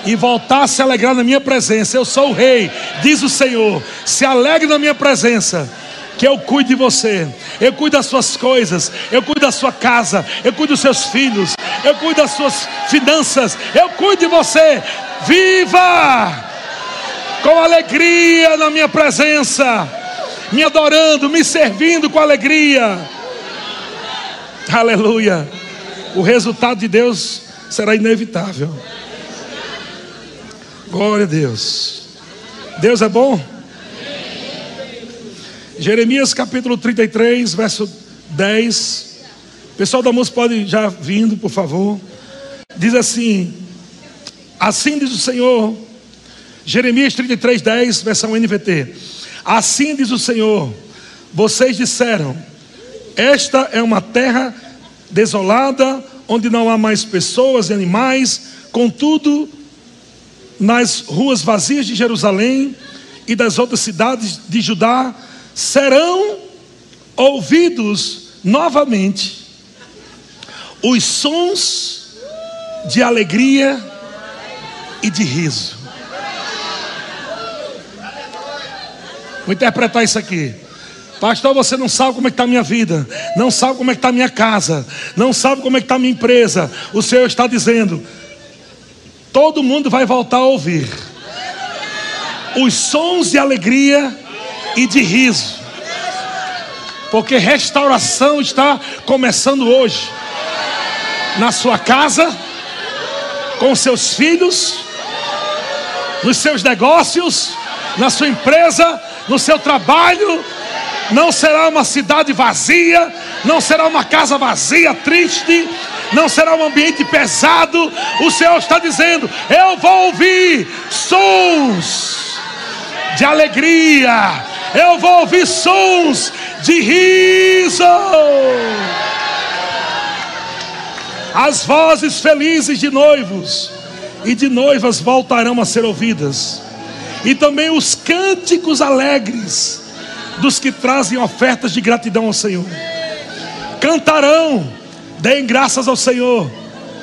e voltar a se alegrar na minha presença. Eu sou o Rei, diz o Senhor. Se alegre na minha presença que eu cuide de você, eu cuido das suas coisas, eu cuido da sua casa, eu cuido dos seus filhos, eu cuido das suas finanças, eu cuido de você. Viva com alegria na minha presença, me adorando, me servindo com alegria. Aleluia. O resultado de Deus será inevitável. Glória a Deus. Deus é bom? Jeremias capítulo 33, verso 10. Pessoal da música pode já vindo, por favor. Diz assim: Assim diz o Senhor, Jeremias 33, 10, versão NVT. Assim diz o Senhor: Vocês disseram, Esta é uma terra desolada, onde não há mais pessoas e animais, contudo, nas ruas vazias de Jerusalém e das outras cidades de Judá, serão ouvidos novamente os sons de alegria e de riso. Vou interpretar isso aqui. Pastor, você não sabe como é que está a minha vida, não sabe como é que está a minha casa, não sabe como é que está a minha empresa. O Senhor está dizendo: todo mundo vai voltar a ouvir os sons de alegria e de riso, porque restauração está começando hoje, na sua casa, com seus filhos, nos seus negócios, na sua empresa, no seu trabalho. Não será uma cidade vazia, não será uma casa vazia, triste, não será um ambiente pesado. O Senhor está dizendo: Eu vou ouvir sons de alegria, eu vou ouvir sons de riso. As vozes felizes de noivos e de noivas voltarão a ser ouvidas, e também os cânticos alegres dos que trazem ofertas de gratidão ao Senhor. Cantarão, deem graças ao Senhor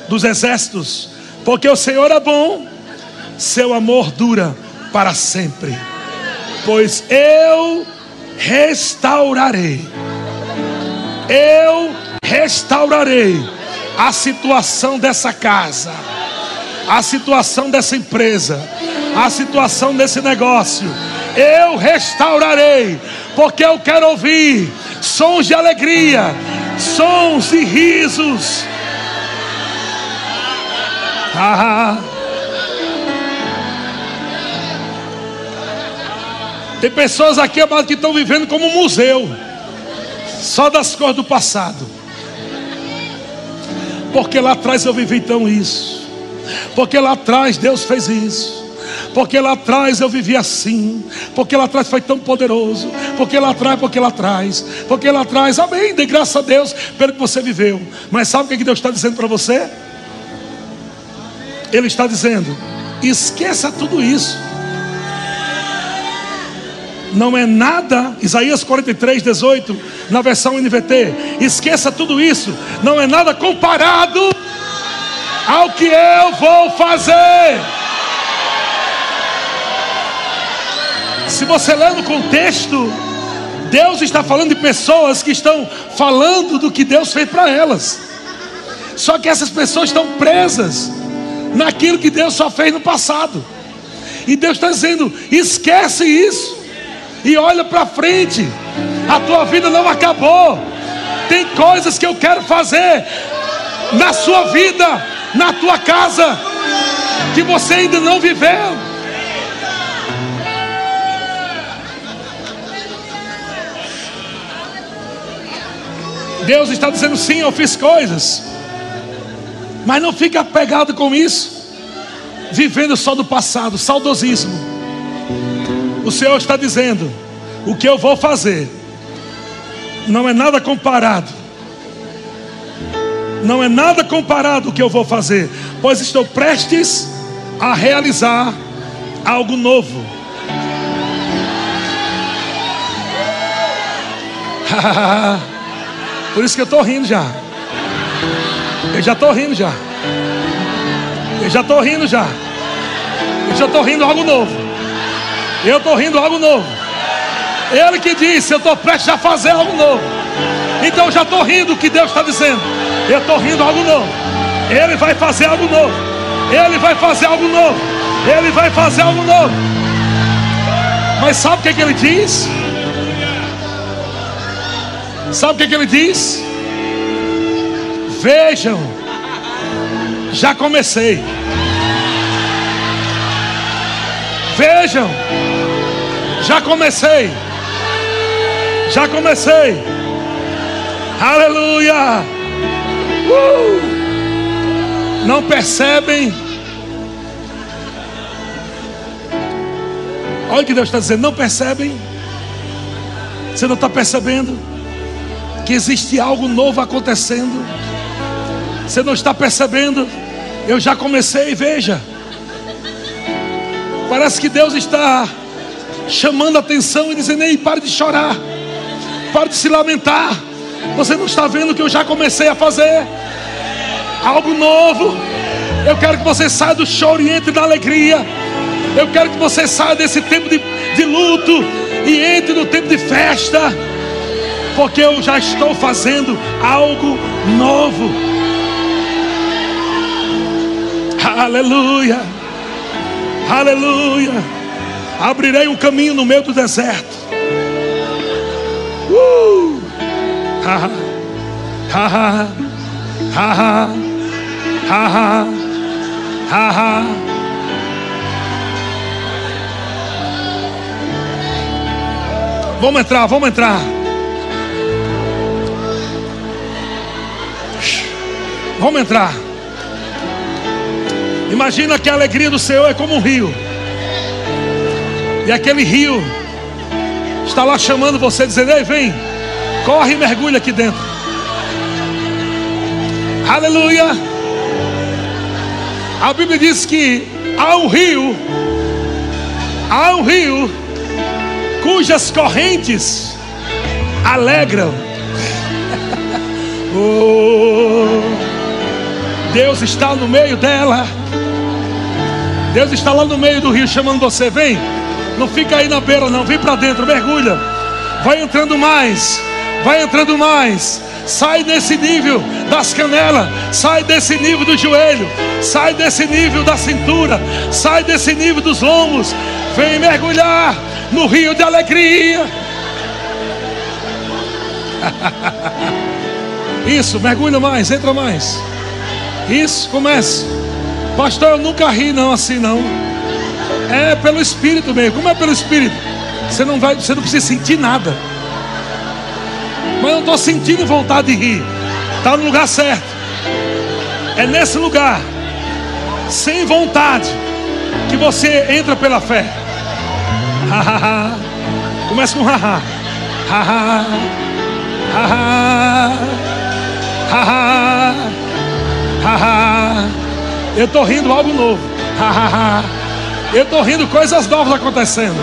dos exércitos, porque o Senhor é bom, seu amor dura para sempre pois eu restaurarei, eu restaurarei a situação dessa casa, a situação dessa empresa, a situação desse negócio. Eu restaurarei, porque eu quero ouvir sons de alegria, sons de risos. Ah, Tem pessoas aqui, que estão vivendo como um museu, só das cores do passado. Porque lá atrás eu vivi tão isso. Porque lá atrás Deus fez isso. Porque lá atrás eu vivi assim. Porque lá atrás foi tão poderoso. Porque lá atrás, porque lá atrás. Porque lá atrás, amém. Dê graças a Deus pelo que você viveu. Mas sabe o que Deus está dizendo para você? Ele está dizendo: esqueça tudo isso não é nada, Isaías 43, 18, na versão NVT, esqueça tudo isso, não é nada comparado ao que eu vou fazer. Se você ler no contexto, Deus está falando de pessoas que estão falando do que Deus fez para elas. Só que essas pessoas estão presas naquilo que Deus só fez no passado. E Deus está dizendo: esquece isso e olha para frente. A tua vida não acabou. Tem coisas que eu quero fazer na sua vida, na tua casa, que você ainda não viveu. Deus está dizendo sim, eu fiz coisas. Mas não fica apegado com isso, vivendo só do passado, saudosismo. O Senhor está dizendo: o que eu vou fazer não é nada comparado. Não é nada comparado o que eu vou fazer, pois estou prestes a realizar algo novo. Por isso que eu estou rindo já. Eu já estou rindo já. Eu já estou rindo já. Eu já estou rindo algo novo. Eu estou rindo algo novo. Ele que disse, eu estou prestes a fazer algo novo. Então eu já estou rindo o que Deus está dizendo. Eu estou rindo algo novo. Ele vai fazer algo novo. Ele vai fazer algo novo. Ele vai fazer algo novo. Mas sabe o que, é que ele diz? Sabe o que, que ele diz? Vejam, já comecei. Vejam, já comecei. Já comecei. Aleluia. Uh! Não percebem? Olha o que Deus está dizendo. Não percebem? Você não está percebendo? Que existe algo novo acontecendo. Você não está percebendo? Eu já comecei, veja. Parece que Deus está chamando a atenção e dizendo: Ei, pare de chorar, pare de se lamentar. Você não está vendo que eu já comecei a fazer algo novo. Eu quero que você saia do choro e entre na alegria. Eu quero que você saia desse tempo de, de luto e entre no tempo de festa porque eu já estou fazendo algo novo. Aleluia, aleluia. Abrirei um caminho no meio do deserto. Uh! Ha, ha, ha, ha, ha, ha. Vamos entrar, vamos entrar. Vamos entrar. Imagina que a alegria do Senhor é como um rio. E aquele rio está lá chamando você, dizendo: Ei, vem, corre e mergulha aqui dentro. Aleluia. A Bíblia diz que há um rio, há um rio cujas correntes alegram. oh. Deus está no meio dela. Deus está lá no meio do rio chamando você. Vem, não fica aí na beira, não. Vem para dentro, mergulha. Vai entrando mais, vai entrando mais. Sai desse nível das canelas, sai desse nível do joelho, sai desse nível da cintura, sai desse nível dos lombos. Vem mergulhar no rio de alegria. Isso, mergulha mais, entra mais. Isso, comece. Pastor, eu nunca ri não assim não. É pelo Espírito mesmo. Como é pelo Espírito? Você não vai, você não precisa sentir nada. Mas eu estou sentindo vontade de rir. Está no lugar certo. É nesse lugar, sem vontade, que você entra pela fé. Começa com haha. Haha. Haha. Haha eu estou rindo algo novo. eu estou rindo coisas novas acontecendo.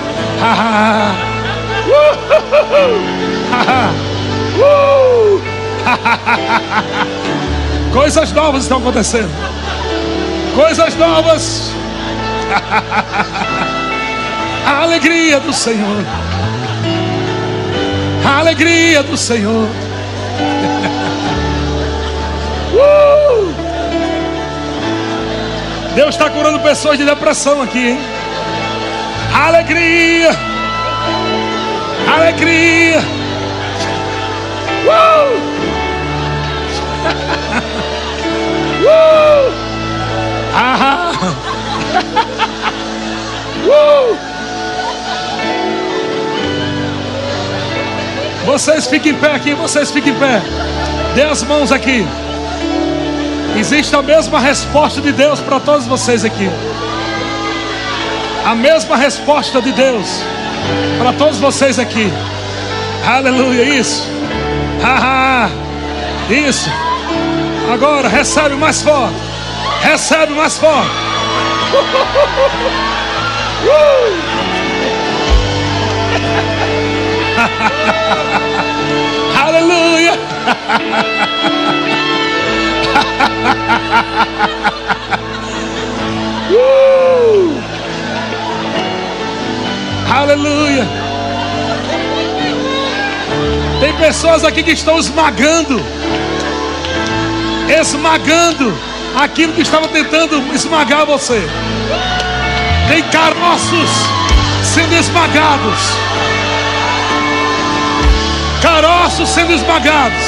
Coisas novas estão acontecendo. Coisas novas. A alegria do Senhor. A alegria do Senhor. Uh! Deus está curando pessoas de depressão aqui, hein? Alegria. Alegria. Uh! uh! Ah! uh! Vocês fiquem em pé aqui, vocês fiquem em pé. Dê as mãos aqui. Existe a mesma resposta de Deus para todos vocês aqui. A mesma resposta de Deus para todos vocês aqui. Aleluia, isso. Isso. Agora recebe mais forte. Recebe mais forte. Aleluia. uh! Aleluia. Tem pessoas aqui que estão esmagando, esmagando aquilo que estava tentando esmagar você. Tem caroços sendo esmagados, caroços sendo esmagados.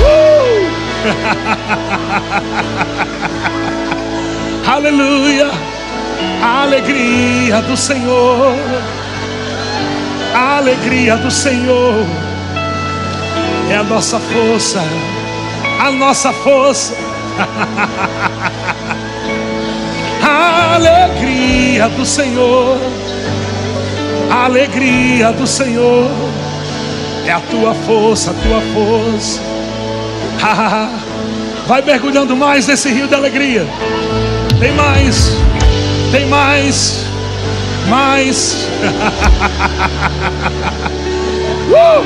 Uh! Aleluia. A alegria do Senhor. A alegria do Senhor é a nossa força. A nossa força. A alegria do Senhor. A alegria do Senhor é a tua força, a tua força. Vai mergulhando mais nesse rio de alegria. Tem mais, tem mais, mais. uh!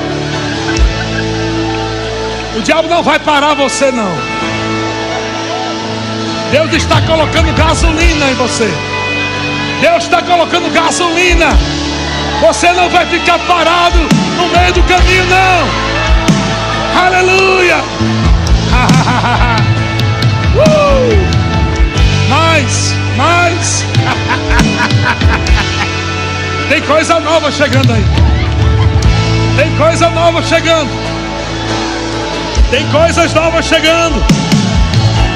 O diabo não vai parar você, não. Deus está colocando gasolina em você. Deus está colocando gasolina. Você não vai ficar parado no meio do caminho, não. Aleluia. uh! Mais, mais. Tem coisa nova chegando aí. Tem coisa nova chegando. Tem coisas novas chegando.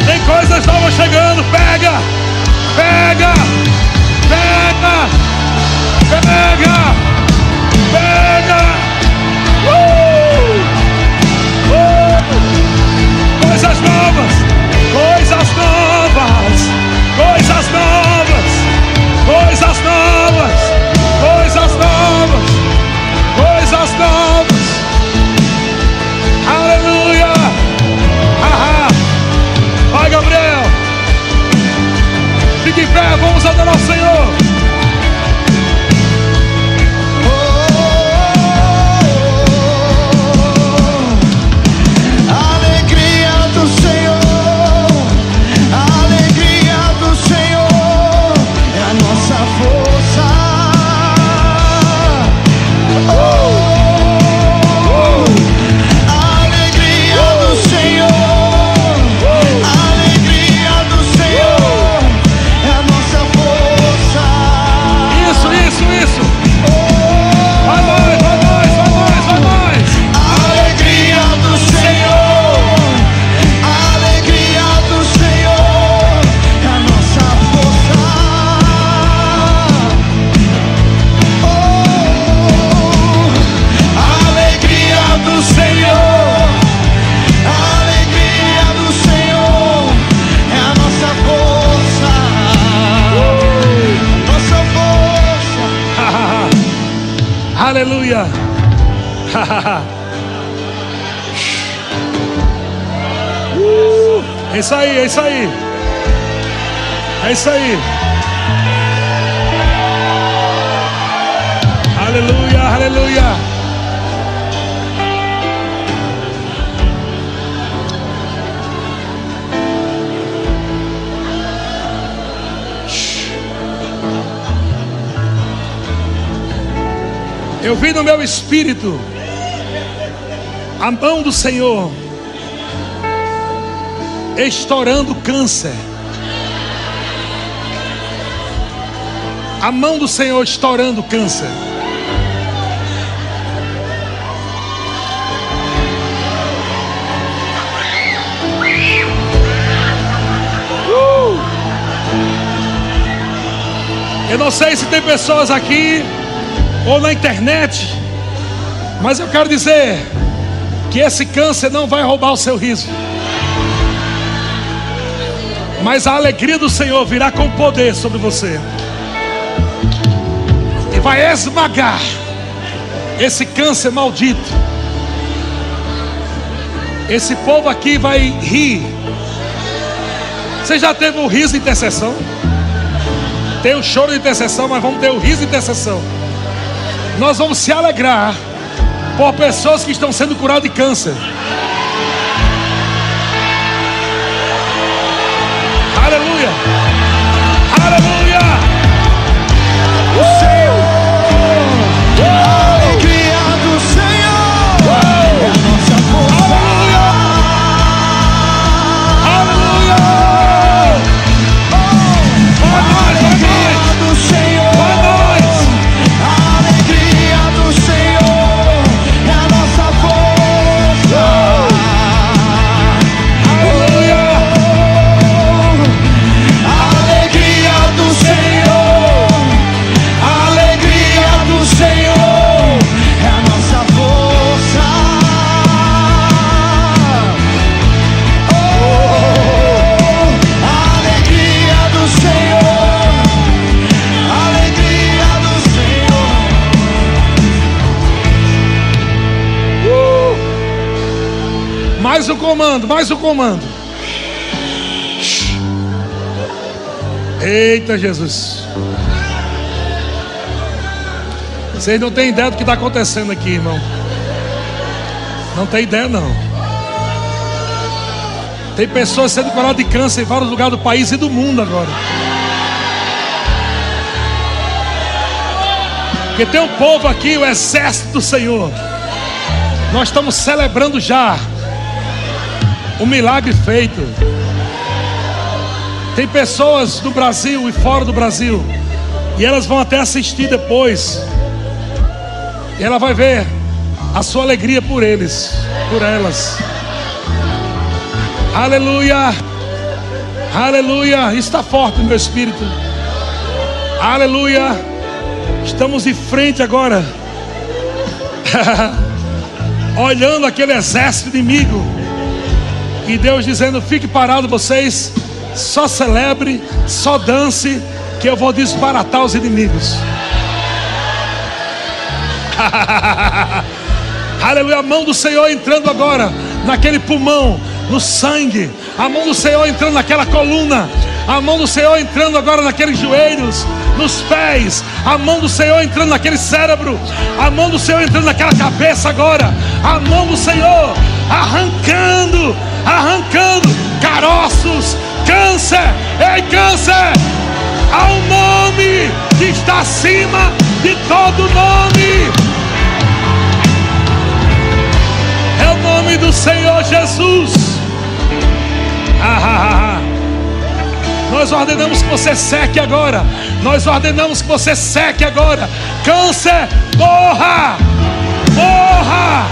Tem coisas novas chegando. Pega, pega, pega, pega, pega. Coisas novas, coisas novas, coisas novas, coisas novas, coisas novas, coisas novas. Aleluia! Ahá. Vai, Gabriel. Fique em pé, vamos adorar o Senhor. É isso aí, é isso aí. É isso aí. Aleluia. Aleluia. Eu vi no meu espírito a mão do Senhor estourando câncer. A mão do Senhor estourando câncer. Uh! Eu não sei se tem pessoas aqui ou na internet, mas eu quero dizer que esse câncer não vai roubar o seu riso. Mas a alegria do Senhor virá com poder sobre você. E vai esmagar esse câncer maldito. Esse povo aqui vai rir. Você já teve um riso de intercessão? Tem o um choro de intercessão, mas vamos ter o riso de intercessão. Nós vamos se alegrar por pessoas que estão sendo curadas de câncer. Comando, mais o comando. Eita Jesus. Vocês não têm ideia do que está acontecendo aqui, irmão. Não tem ideia, não. Tem pessoas sendo curadas de câncer em vários lugares do país e do mundo agora. Porque tem um povo aqui, o exército do Senhor. Nós estamos celebrando já o milagre feito. Tem pessoas do Brasil e fora do Brasil, e elas vão até assistir depois. E ela vai ver a sua alegria por eles, por elas. Aleluia, aleluia. Está forte meu espírito. Aleluia. Estamos de frente agora, olhando aquele exército inimigo. E Deus dizendo: fique parado vocês, só celebre, só dance, que eu vou desbaratar os inimigos. Aleluia, a mão do Senhor entrando agora naquele pulmão, no sangue, a mão do Senhor entrando naquela coluna, a mão do Senhor entrando agora naqueles joelhos, nos pés, a mão do Senhor entrando naquele cérebro, a mão do Senhor entrando naquela cabeça agora, a mão do Senhor arrancando, arrancando caroços, câncer, ei câncer, um nome que está acima de todo nome. É o nome do Senhor Jesus. Ah, ah, ah. Nós ordenamos que você seque agora. Nós ordenamos que você seque agora. Câncer, morra! Morra!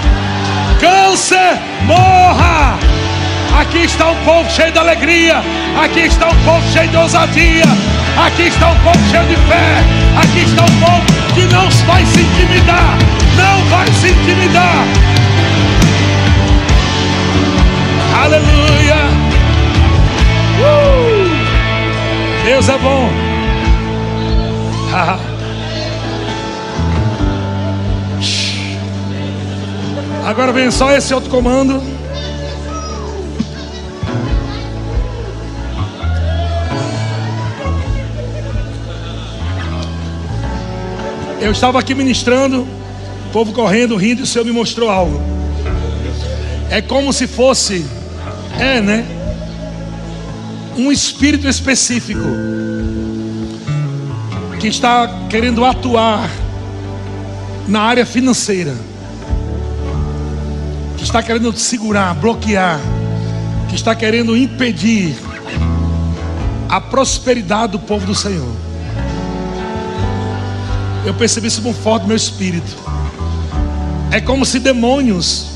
Câncer, morra! Aqui está um povo cheio de alegria. Aqui está um povo cheio de ousadia. Aqui está um povo cheio de fé. Aqui está um povo que não vai se intimidar. Não vai se intimidar. Aleluia. Uh! Deus é bom. Agora vem só esse outro comando. Eu estava aqui ministrando O povo correndo, rindo, e o Senhor me mostrou algo. É como se fosse, é, né? Um espírito específico que está querendo atuar na área financeira, que está querendo segurar, bloquear, que está querendo impedir a prosperidade do povo do Senhor. Eu percebi isso muito forte no meu espírito. É como se demônios.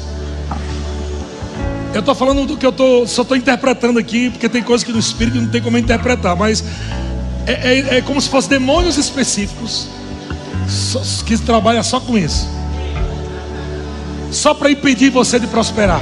Eu estou falando do que eu tô, só estou interpretando aqui, porque tem coisas que no espírito não tem como interpretar, mas é, é, é como se fossem demônios específicos que trabalham só com isso, só para impedir você de prosperar,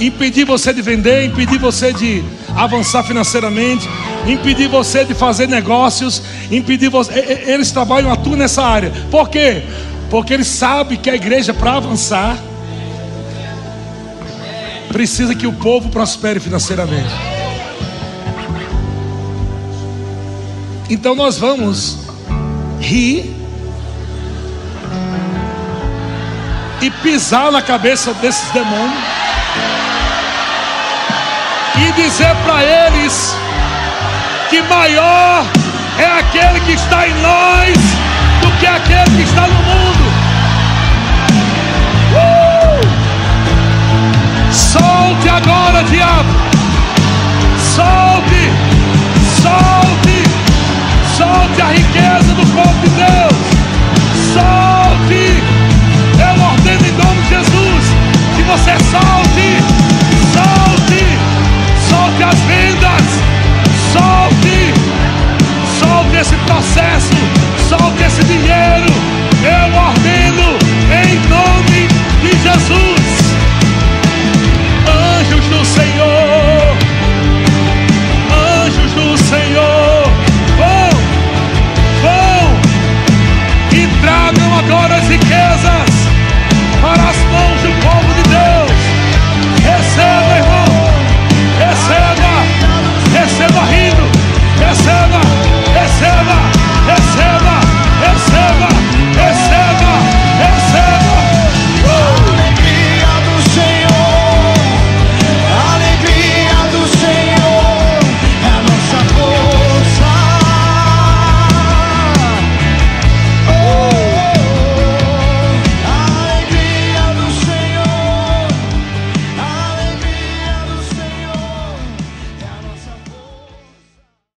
impedir você de vender, impedir você de avançar financeiramente, impedir você de fazer negócios, impedir você. Eles trabalham, atuam nessa área. Por quê? Porque eles sabem que a igreja, para avançar, precisa que o povo prospere financeiramente. Então nós vamos rir e pisar na cabeça desses demônios e dizer para eles que maior é aquele que está em nós do que aquele que está no mundo. Uh! Solte agora, diabo. Solte, solte, solte a riqueza do povo de Deus. Solte. Eu ordeno em nome de Jesus que você solte, solte, solte as vendas. Solte! Solte esse processo! Solte esse dinheiro! Eu ordeno em nome de Jesus! Anjos do Senhor! Anjos do Senhor! Vão! Vão! E tragam agora as riquezas para as mãos Silva.